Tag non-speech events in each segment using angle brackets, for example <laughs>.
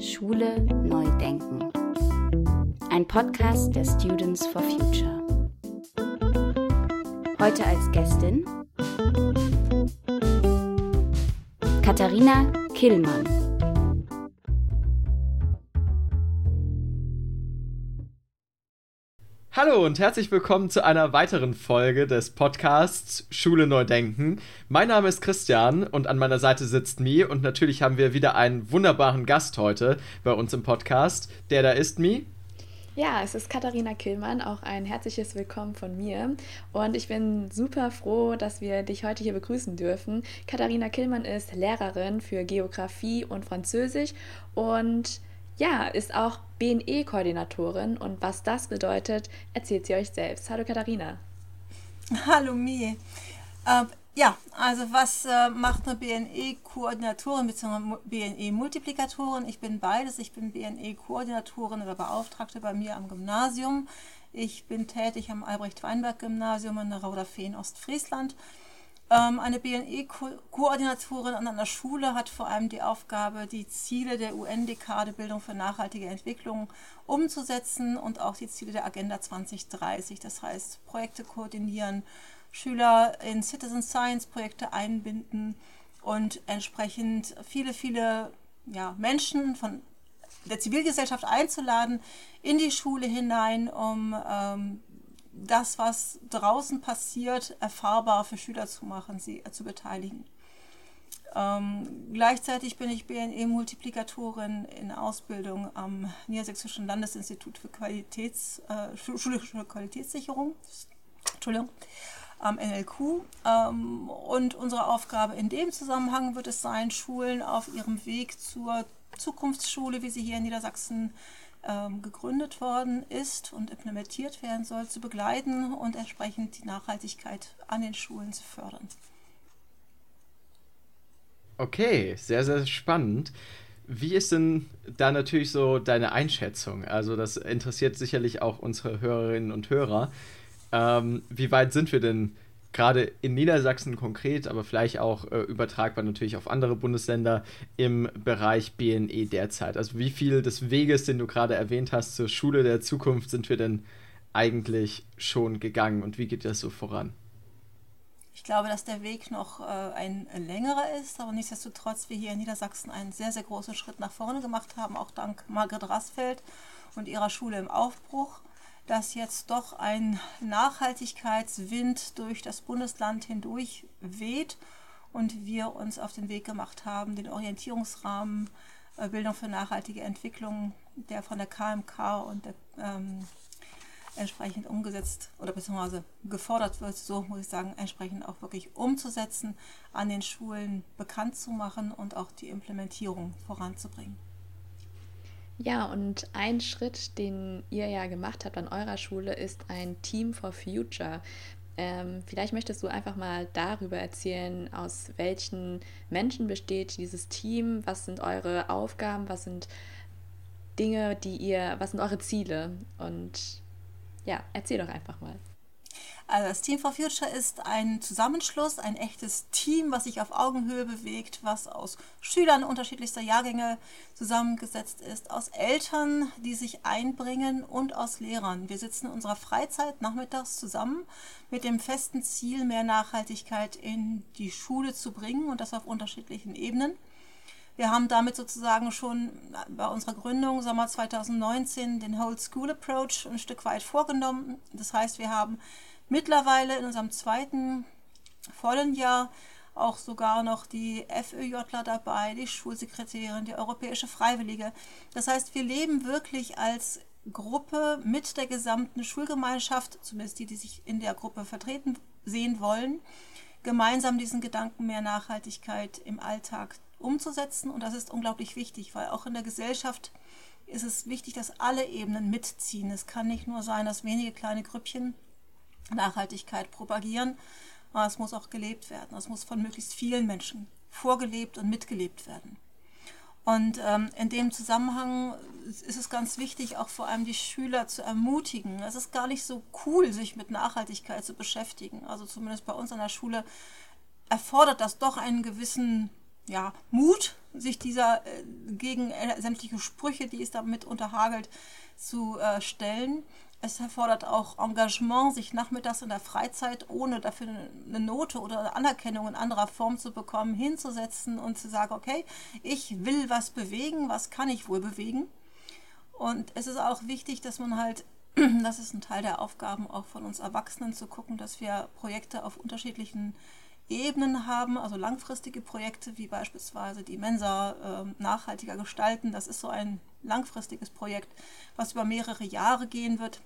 Schule neu denken. Ein Podcast der Students for Future. Heute als Gästin Katharina Killmann. Hallo und herzlich willkommen zu einer weiteren Folge des Podcasts Schule neu denken. Mein Name ist Christian und an meiner Seite sitzt Mi und natürlich haben wir wieder einen wunderbaren Gast heute bei uns im Podcast. Der da ist Mi. Ja, es ist Katharina Killmann, auch ein herzliches Willkommen von mir. Und ich bin super froh, dass wir dich heute hier begrüßen dürfen. Katharina Killmann ist Lehrerin für Geografie und Französisch und ja, ist auch BNE-Koordinatorin und was das bedeutet, erzählt sie euch selbst. Hallo Katharina. Hallo Mi. Äh, ja, also was äh, macht eine BNE-Koordinatorin bzw. BNE-Multiplikatorin? Ich bin beides. Ich bin BNE-Koordinatorin oder Beauftragte bei mir am Gymnasium. Ich bin tätig am Albrecht-Weinberg-Gymnasium in der Rauderfehn Ostfriesland ähm, eine BNE-Koordinatorin an einer Schule hat vor allem die Aufgabe, die Ziele der UN-Dekade Bildung für nachhaltige Entwicklung umzusetzen und auch die Ziele der Agenda 2030. Das heißt, Projekte koordinieren, Schüler in Citizen Science Projekte einbinden und entsprechend viele, viele ja, Menschen von der Zivilgesellschaft einzuladen in die Schule hinein, um ähm, das, was draußen passiert, erfahrbar für Schüler zu machen, sie äh, zu beteiligen. Ähm, gleichzeitig bin ich BNE-Multiplikatorin in Ausbildung am Niedersächsischen Landesinstitut für Qualitäts, äh, schulische Qualitätssicherung. Entschuldigung am NLQ. Ähm, und unsere Aufgabe in dem Zusammenhang wird es sein, Schulen auf ihrem Weg zur Zukunftsschule, wie sie hier in Niedersachsen gegründet worden ist und implementiert werden soll, zu begleiten und entsprechend die Nachhaltigkeit an den Schulen zu fördern. Okay, sehr, sehr spannend. Wie ist denn da natürlich so deine Einschätzung? Also das interessiert sicherlich auch unsere Hörerinnen und Hörer. Ähm, wie weit sind wir denn gerade in Niedersachsen konkret, aber vielleicht auch äh, übertragbar natürlich auf andere Bundesländer im Bereich BNE derzeit? Also wie viel des Weges, den du gerade erwähnt hast, zur Schule der Zukunft sind wir denn eigentlich schon gegangen und wie geht das so voran? Ich glaube, dass der Weg noch äh, ein längerer ist, aber nichtsdestotrotz wir hier in Niedersachsen einen sehr, sehr großen Schritt nach vorne gemacht haben, auch dank Margret Rassfeld und ihrer Schule im Aufbruch dass jetzt doch ein Nachhaltigkeitswind durch das Bundesland hindurch weht und wir uns auf den Weg gemacht haben, den Orientierungsrahmen äh, Bildung für nachhaltige Entwicklung, der von der KMK und der, ähm, entsprechend umgesetzt oder beziehungsweise gefordert wird, so muss ich sagen, entsprechend auch wirklich umzusetzen, an den Schulen bekannt zu machen und auch die Implementierung voranzubringen. Ja, und ein Schritt, den ihr ja gemacht habt an eurer Schule, ist ein Team for Future. Ähm, vielleicht möchtest du einfach mal darüber erzählen, aus welchen Menschen besteht dieses Team, was sind eure Aufgaben, was sind Dinge, die ihr, was sind eure Ziele? Und ja, erzähl doch einfach mal. Also das Team for Future ist ein Zusammenschluss, ein echtes Team, was sich auf Augenhöhe bewegt, was aus Schülern unterschiedlichster Jahrgänge zusammengesetzt ist, aus Eltern, die sich einbringen und aus Lehrern. Wir sitzen in unserer Freizeit nachmittags zusammen mit dem festen Ziel, mehr Nachhaltigkeit in die Schule zu bringen und das auf unterschiedlichen Ebenen. Wir haben damit sozusagen schon bei unserer Gründung Sommer 2019 den Whole School Approach ein Stück weit vorgenommen. Das heißt, wir haben mittlerweile in unserem zweiten vollen Jahr auch sogar noch die FÖJler dabei, die Schulsekretärin, die Europäische Freiwillige. Das heißt, wir leben wirklich als Gruppe mit der gesamten Schulgemeinschaft, zumindest die, die sich in der Gruppe vertreten sehen wollen, gemeinsam diesen Gedanken mehr Nachhaltigkeit im Alltag umzusetzen. Und das ist unglaublich wichtig, weil auch in der Gesellschaft ist es wichtig, dass alle Ebenen mitziehen. Es kann nicht nur sein, dass wenige kleine Grüppchen Nachhaltigkeit propagieren. Aber es muss auch gelebt werden. Es muss von möglichst vielen Menschen vorgelebt und mitgelebt werden. Und ähm, in dem Zusammenhang ist es ganz wichtig, auch vor allem die Schüler zu ermutigen. Es ist gar nicht so cool, sich mit Nachhaltigkeit zu beschäftigen. Also zumindest bei uns an der Schule erfordert das doch einen gewissen ja, Mut, sich dieser äh, gegen äh, sämtliche Sprüche, die es damit unterhagelt, zu äh, stellen. Es erfordert auch Engagement, sich nachmittags in der Freizeit, ohne dafür eine Note oder Anerkennung in anderer Form zu bekommen, hinzusetzen und zu sagen, okay, ich will was bewegen, was kann ich wohl bewegen? Und es ist auch wichtig, dass man halt, <clears throat> das ist ein Teil der Aufgaben auch von uns Erwachsenen, zu gucken, dass wir Projekte auf unterschiedlichen Ebenen haben, also langfristige Projekte wie beispielsweise die Mensa äh, nachhaltiger gestalten. Das ist so ein langfristiges Projekt, was über mehrere Jahre gehen wird.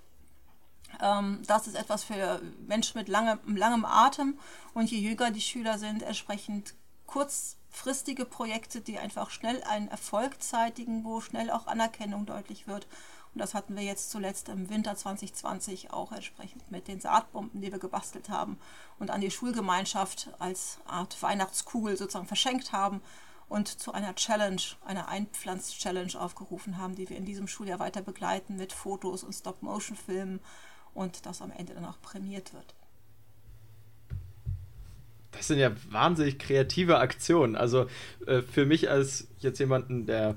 Ähm, das ist etwas für Menschen mit lange, langem Atem und je jünger die Schüler sind, entsprechend kurzfristige Projekte, die einfach schnell einen Erfolg zeitigen, wo schnell auch Anerkennung deutlich wird. Und das hatten wir jetzt zuletzt im Winter 2020 auch entsprechend mit den Saatbomben, die wir gebastelt haben und an die Schulgemeinschaft als Art Weihnachtskugel sozusagen verschenkt haben und zu einer Challenge, einer Einpflanz-Challenge aufgerufen haben, die wir in diesem Schuljahr weiter begleiten mit Fotos und Stop-Motion-Filmen und das am Ende dann auch prämiert wird. Das sind ja wahnsinnig kreative Aktionen. Also äh, für mich als jetzt jemanden, der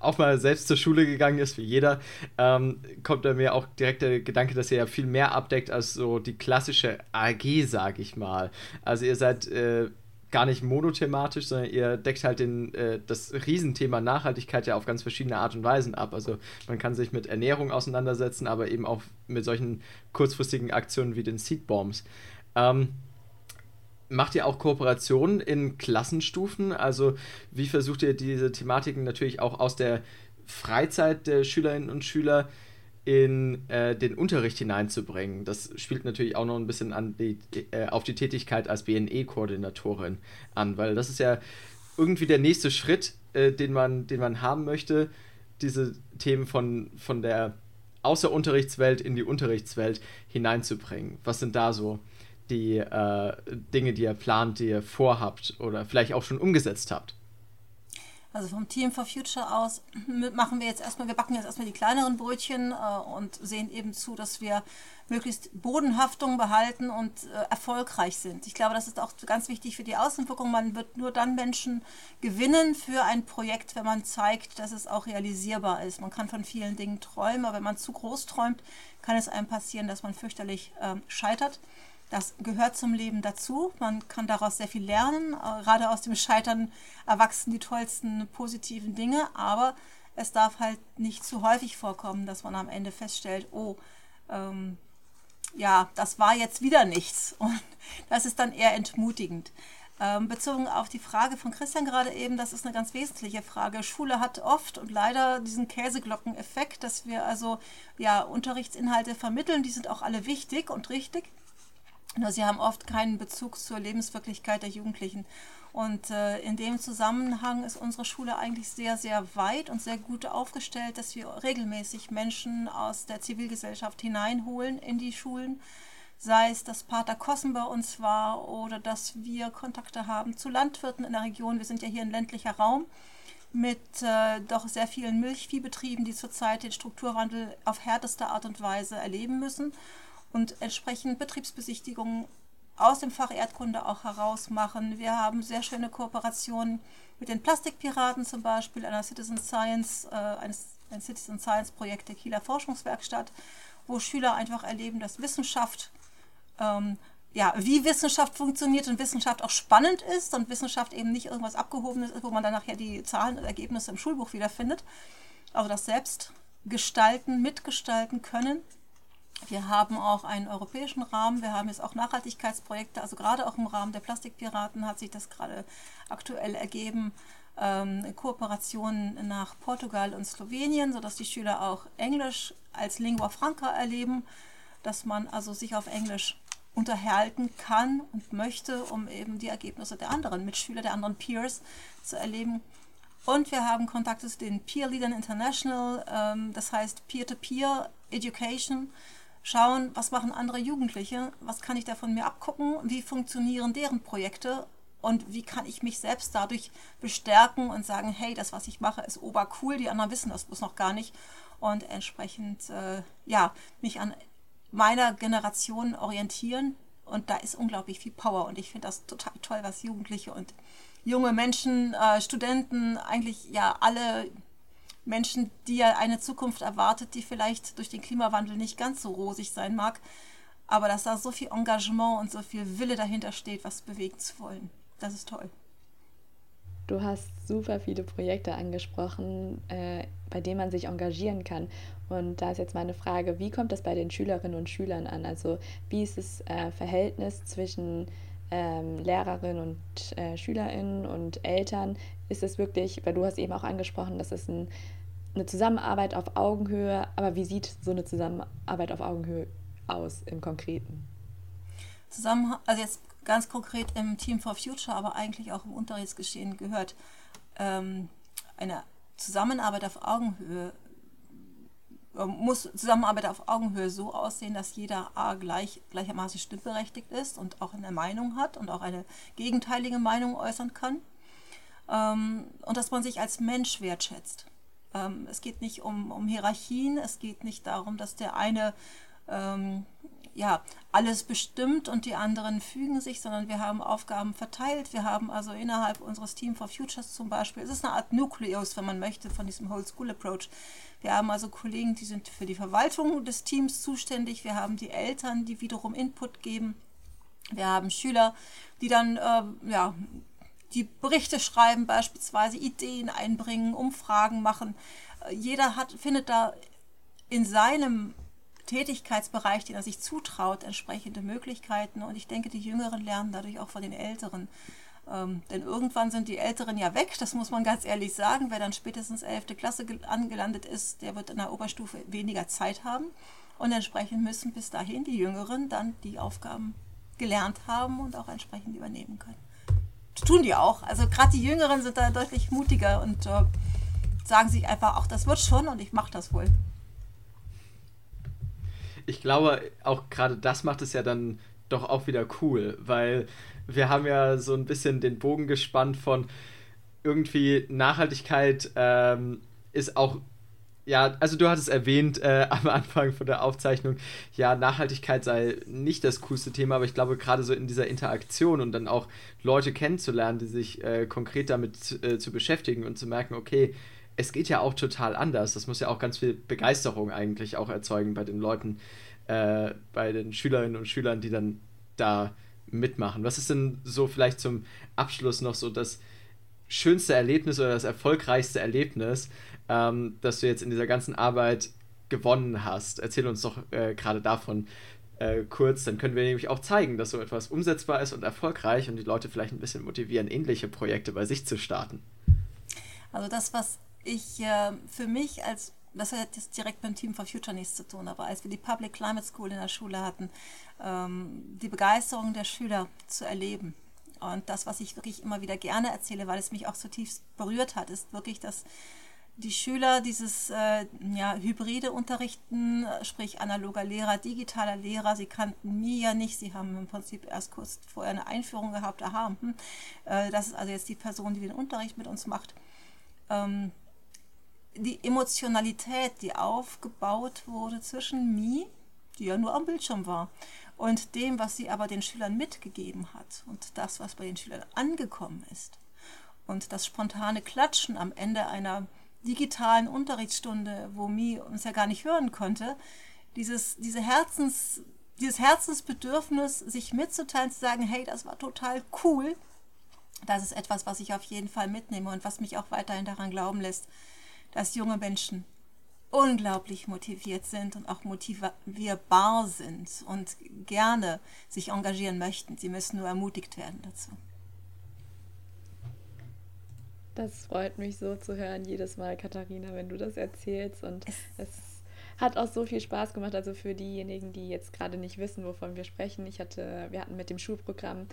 auch mal selbst zur Schule gegangen ist, wie jeder, ähm, kommt da mir auch direkt der Gedanke, dass ihr ja viel mehr abdeckt als so die klassische AG, sag ich mal. Also ihr seid äh, gar nicht monothematisch, sondern ihr deckt halt den, äh, das Riesenthema Nachhaltigkeit ja auf ganz verschiedene Art und Weisen ab. Also man kann sich mit Ernährung auseinandersetzen, aber eben auch mit solchen kurzfristigen Aktionen wie den Seed Bombs. Ähm, macht ihr auch Kooperationen in Klassenstufen? Also wie versucht ihr diese Thematiken natürlich auch aus der Freizeit der Schülerinnen und Schüler in äh, den Unterricht hineinzubringen. Das spielt natürlich auch noch ein bisschen die, äh, auf die Tätigkeit als BNE-Koordinatorin an, weil das ist ja irgendwie der nächste Schritt, äh, den, man, den man haben möchte, diese Themen von, von der Außerunterrichtswelt in die Unterrichtswelt hineinzubringen. Was sind da so die äh, Dinge, die ihr plant, die ihr vorhabt oder vielleicht auch schon umgesetzt habt? Also vom Team for Future aus machen wir jetzt erstmal, wir backen jetzt erstmal die kleineren Brötchen äh, und sehen eben zu, dass wir möglichst Bodenhaftung behalten und äh, erfolgreich sind. Ich glaube, das ist auch ganz wichtig für die Außenwirkung. Man wird nur dann Menschen gewinnen für ein Projekt, wenn man zeigt, dass es auch realisierbar ist. Man kann von vielen Dingen träumen, aber wenn man zu groß träumt, kann es einem passieren, dass man fürchterlich äh, scheitert. Das gehört zum Leben dazu. Man kann daraus sehr viel lernen. Gerade aus dem Scheitern erwachsen die tollsten positiven Dinge. Aber es darf halt nicht zu häufig vorkommen, dass man am Ende feststellt, oh, ähm, ja, das war jetzt wieder nichts. <laughs> Und das ist dann eher entmutigend. Ähm, bezogen auf die Frage von Christian gerade eben, das ist eine ganz wesentliche Frage. Schule hat oft und leider diesen Käseglockeneffekt, dass wir also ja Unterrichtsinhalte vermitteln, die sind auch alle wichtig und richtig. Nur sie haben oft keinen Bezug zur Lebenswirklichkeit der Jugendlichen. Und äh, in dem Zusammenhang ist unsere Schule eigentlich sehr, sehr weit und sehr gut aufgestellt, dass wir regelmäßig Menschen aus der Zivilgesellschaft hineinholen in die Schulen. Sei es, dass Pater Kossen bei uns war oder dass wir Kontakte haben zu Landwirten in der Region. Wir sind ja hier ein ländlicher Raum mit äh, doch sehr vielen Milchviehbetrieben, die zurzeit den Strukturwandel auf härteste Art und Weise erleben müssen und entsprechend Betriebsbesichtigungen aus dem Fach Erdkunde auch heraus machen. Wir haben sehr schöne Kooperationen mit den Plastikpiraten zum Beispiel, einer Citizen Science, äh, eines, ein Citizen Science Projekt der Kieler Forschungswerkstatt, wo Schüler einfach erleben, dass Wissenschaft, ähm, ja, wie Wissenschaft funktioniert und Wissenschaft auch spannend ist und Wissenschaft eben nicht irgendwas Abgehobenes ist, wo man dann nachher die Zahlen und Ergebnisse im Schulbuch wiederfindet. Also das selbst gestalten, mitgestalten können wir haben auch einen europäischen Rahmen, wir haben jetzt auch Nachhaltigkeitsprojekte, also gerade auch im Rahmen der Plastikpiraten hat sich das gerade aktuell ergeben, ähm, Kooperationen nach Portugal und Slowenien, sodass die Schüler auch Englisch als Lingua Franca erleben, dass man also sich auf Englisch unterhalten kann und möchte, um eben die Ergebnisse der anderen Mitschüler, der anderen Peers zu erleben. Und wir haben Kontakte zu den Peer Leadern International, ähm, das heißt Peer-to-Peer -Peer Education schauen, was machen andere Jugendliche, was kann ich da von mir abgucken, wie funktionieren deren Projekte und wie kann ich mich selbst dadurch bestärken und sagen, hey, das, was ich mache, ist obercool, die anderen wissen das bloß noch gar nicht und entsprechend, äh, ja, mich an meiner Generation orientieren Und da ist unglaublich viel Power. Und ich finde das total toll, was Jugendliche und junge Menschen, äh, Studenten, eigentlich ja alle Menschen, die ja eine Zukunft erwartet, die vielleicht durch den Klimawandel nicht ganz so rosig sein mag, aber dass da so viel Engagement und so viel Wille dahinter steht, was bewegen zu wollen. Das ist toll. Du hast super viele Projekte angesprochen, äh, bei denen man sich engagieren kann. Und da ist jetzt meine Frage, wie kommt das bei den Schülerinnen und Schülern an? Also wie ist das äh, Verhältnis zwischen ähm, Lehrerinnen und äh, Schülerinnen und Eltern? Ist es wirklich, weil du hast eben auch angesprochen, das ist ein, eine Zusammenarbeit auf Augenhöhe, aber wie sieht so eine Zusammenarbeit auf Augenhöhe aus im Konkreten? Zusammen, also jetzt ganz konkret im Team for Future, aber eigentlich auch im Unterrichtsgeschehen gehört ähm, eine Zusammenarbeit auf Augenhöhe ähm, muss Zusammenarbeit auf Augenhöhe so aussehen, dass jeder A gleich, gleichermaßen stimmberechtigt ist und auch eine Meinung hat und auch eine gegenteilige Meinung äußern kann. Ähm, und dass man sich als Mensch wertschätzt. Ähm, es geht nicht um, um Hierarchien, es geht nicht darum, dass der eine ähm, ja, alles bestimmt und die anderen fügen sich, sondern wir haben Aufgaben verteilt. Wir haben also innerhalb unseres Team for Futures zum Beispiel, es ist eine Art Nukleus, wenn man möchte, von diesem Whole School Approach. Wir haben also Kollegen, die sind für die Verwaltung des Teams zuständig. Wir haben die Eltern, die wiederum Input geben. Wir haben Schüler, die dann äh, ja, die Berichte schreiben, beispielsweise Ideen einbringen, Umfragen machen. Äh, jeder hat, findet da in seinem Tätigkeitsbereich, den er sich zutraut, entsprechende Möglichkeiten. Und ich denke, die Jüngeren lernen dadurch auch von den Älteren. Ähm, denn irgendwann sind die Älteren ja weg, das muss man ganz ehrlich sagen. Wer dann spätestens 11. Klasse angelandet ist, der wird in der Oberstufe weniger Zeit haben. Und entsprechend müssen bis dahin die Jüngeren dann die Aufgaben gelernt haben und auch entsprechend übernehmen können. Tun die auch. Also gerade die Jüngeren sind da deutlich mutiger und äh, sagen sich einfach, ach, das wird schon und ich mache das wohl ich glaube, auch gerade das macht es ja dann doch auch wieder cool, weil wir haben ja so ein bisschen den Bogen gespannt von irgendwie Nachhaltigkeit ähm, ist auch ja, also du hattest erwähnt äh, <laughs> am Anfang von der Aufzeichnung, ja, Nachhaltigkeit sei nicht das coolste Thema, aber ich glaube gerade so in dieser Interaktion und dann auch Leute kennenzulernen, die sich äh, konkret damit äh, zu beschäftigen und zu merken, okay, es geht ja auch total anders. Das muss ja auch ganz viel Begeisterung eigentlich auch erzeugen bei den Leuten, äh, bei den Schülerinnen und Schülern, die dann da mitmachen. Was ist denn so vielleicht zum Abschluss noch so das schönste Erlebnis oder das erfolgreichste Erlebnis, ähm, das du jetzt in dieser ganzen Arbeit gewonnen hast? Erzähl uns doch äh, gerade davon äh, kurz, dann können wir nämlich auch zeigen, dass so etwas umsetzbar ist und erfolgreich und die Leute vielleicht ein bisschen motivieren, ähnliche Projekte bei sich zu starten. Also das, was ich äh, für mich als, das hat jetzt direkt beim Team for Future nichts zu tun, aber als wir die Public Climate School in der Schule hatten, ähm, die Begeisterung der Schüler zu erleben. Und das, was ich wirklich immer wieder gerne erzähle, weil es mich auch zutiefst berührt hat, ist wirklich, dass die Schüler dieses äh, ja, hybride Unterrichten, sprich analoger Lehrer, digitaler Lehrer, sie kannten mir ja nicht, sie haben im Prinzip erst kurz vorher eine Einführung gehabt, aha, hm, äh, das ist also jetzt die Person, die den Unterricht mit uns macht. Ähm, die Emotionalität, die aufgebaut wurde zwischen mir, die ja nur am Bildschirm war, und dem, was sie aber den Schülern mitgegeben hat und das, was bei den Schülern angekommen ist. Und das spontane Klatschen am Ende einer digitalen Unterrichtsstunde, wo Mi uns ja gar nicht hören konnte, dieses, diese Herzens, dieses Herzensbedürfnis, sich mitzuteilen, zu sagen, hey, das war total cool, das ist etwas, was ich auf jeden Fall mitnehme und was mich auch weiterhin daran glauben lässt, dass junge Menschen unglaublich motiviert sind und auch motivierbar sind und gerne sich engagieren möchten. Sie müssen nur ermutigt werden dazu. Das freut mich so zu hören, jedes Mal, Katharina, wenn du das erzählst. Und es, es hat auch so viel Spaß gemacht. Also für diejenigen, die jetzt gerade nicht wissen, wovon wir sprechen. Ich hatte, wir hatten mit dem Schulprogramm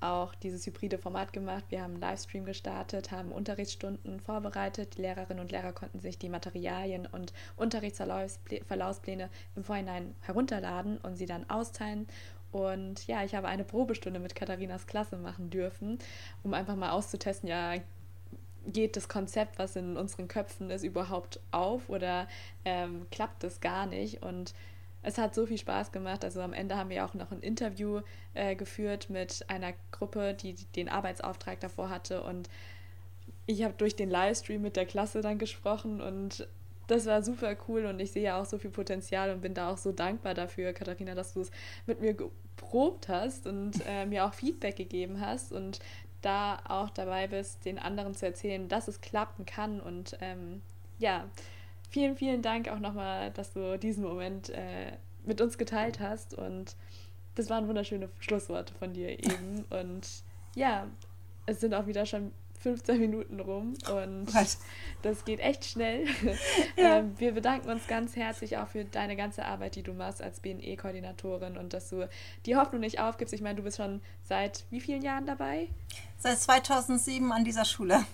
auch dieses hybride Format gemacht. Wir haben einen Livestream gestartet, haben Unterrichtsstunden vorbereitet. Die Lehrerinnen und Lehrer konnten sich die Materialien und Unterrichtsverlaufspläne im Vorhinein herunterladen und sie dann austeilen. Und ja, ich habe eine Probestunde mit Katharinas Klasse machen dürfen, um einfach mal auszutesten, ja, geht das Konzept, was in unseren Köpfen ist, überhaupt auf oder ähm, klappt es gar nicht? Und es hat so viel Spaß gemacht. Also am Ende haben wir auch noch ein Interview äh, geführt mit einer Gruppe, die den Arbeitsauftrag davor hatte. Und ich habe durch den Livestream mit der Klasse dann gesprochen und das war super cool und ich sehe ja auch so viel Potenzial und bin da auch so dankbar dafür, Katharina, dass du es mit mir geprobt hast und äh, mir auch Feedback gegeben hast und da auch dabei bist, den anderen zu erzählen, dass es klappen kann. Und ähm, ja, vielen, vielen Dank auch nochmal, dass du diesen Moment äh, mit uns geteilt hast. Und das waren wunderschöne Schlussworte von dir eben. Und ja, es sind auch wieder schon 15 Minuten rum und Was? das geht echt schnell. <laughs> Ja. ähm, wir bedanken uns ganz herzlich auch für deine ganze Arbeit, die du machst als BNE-Koordinatorin und dass du die Hoffnung nicht aufgibst. Ich meine, du bist schon seit wie vielen Jahren dabei? Seit 2007 an dieser Schule.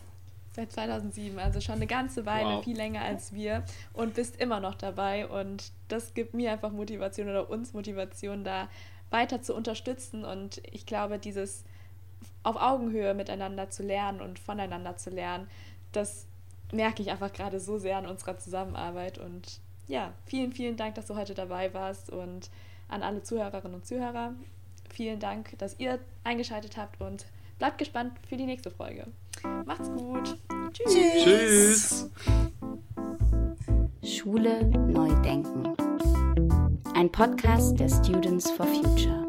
Seit 2007, also schon eine ganze Weile, wow. viel länger als wir und bist immer noch dabei und das gibt mir einfach Motivation oder uns Motivation, da weiter zu unterstützen und ich glaube, dieses auf Augenhöhe miteinander zu lernen und voneinander zu lernen, das merke ich einfach gerade so sehr an unserer Zusammenarbeit. Und ja, vielen, vielen Dank, dass du heute dabei warst und an alle Zuhörerinnen und Zuhörer. Vielen Dank, dass ihr eingeschaltet habt und bleibt gespannt für die nächste Folge. Macht's gut. Tschüss. Tschüss. Schule neu denken. Ein Podcast der Students for Future.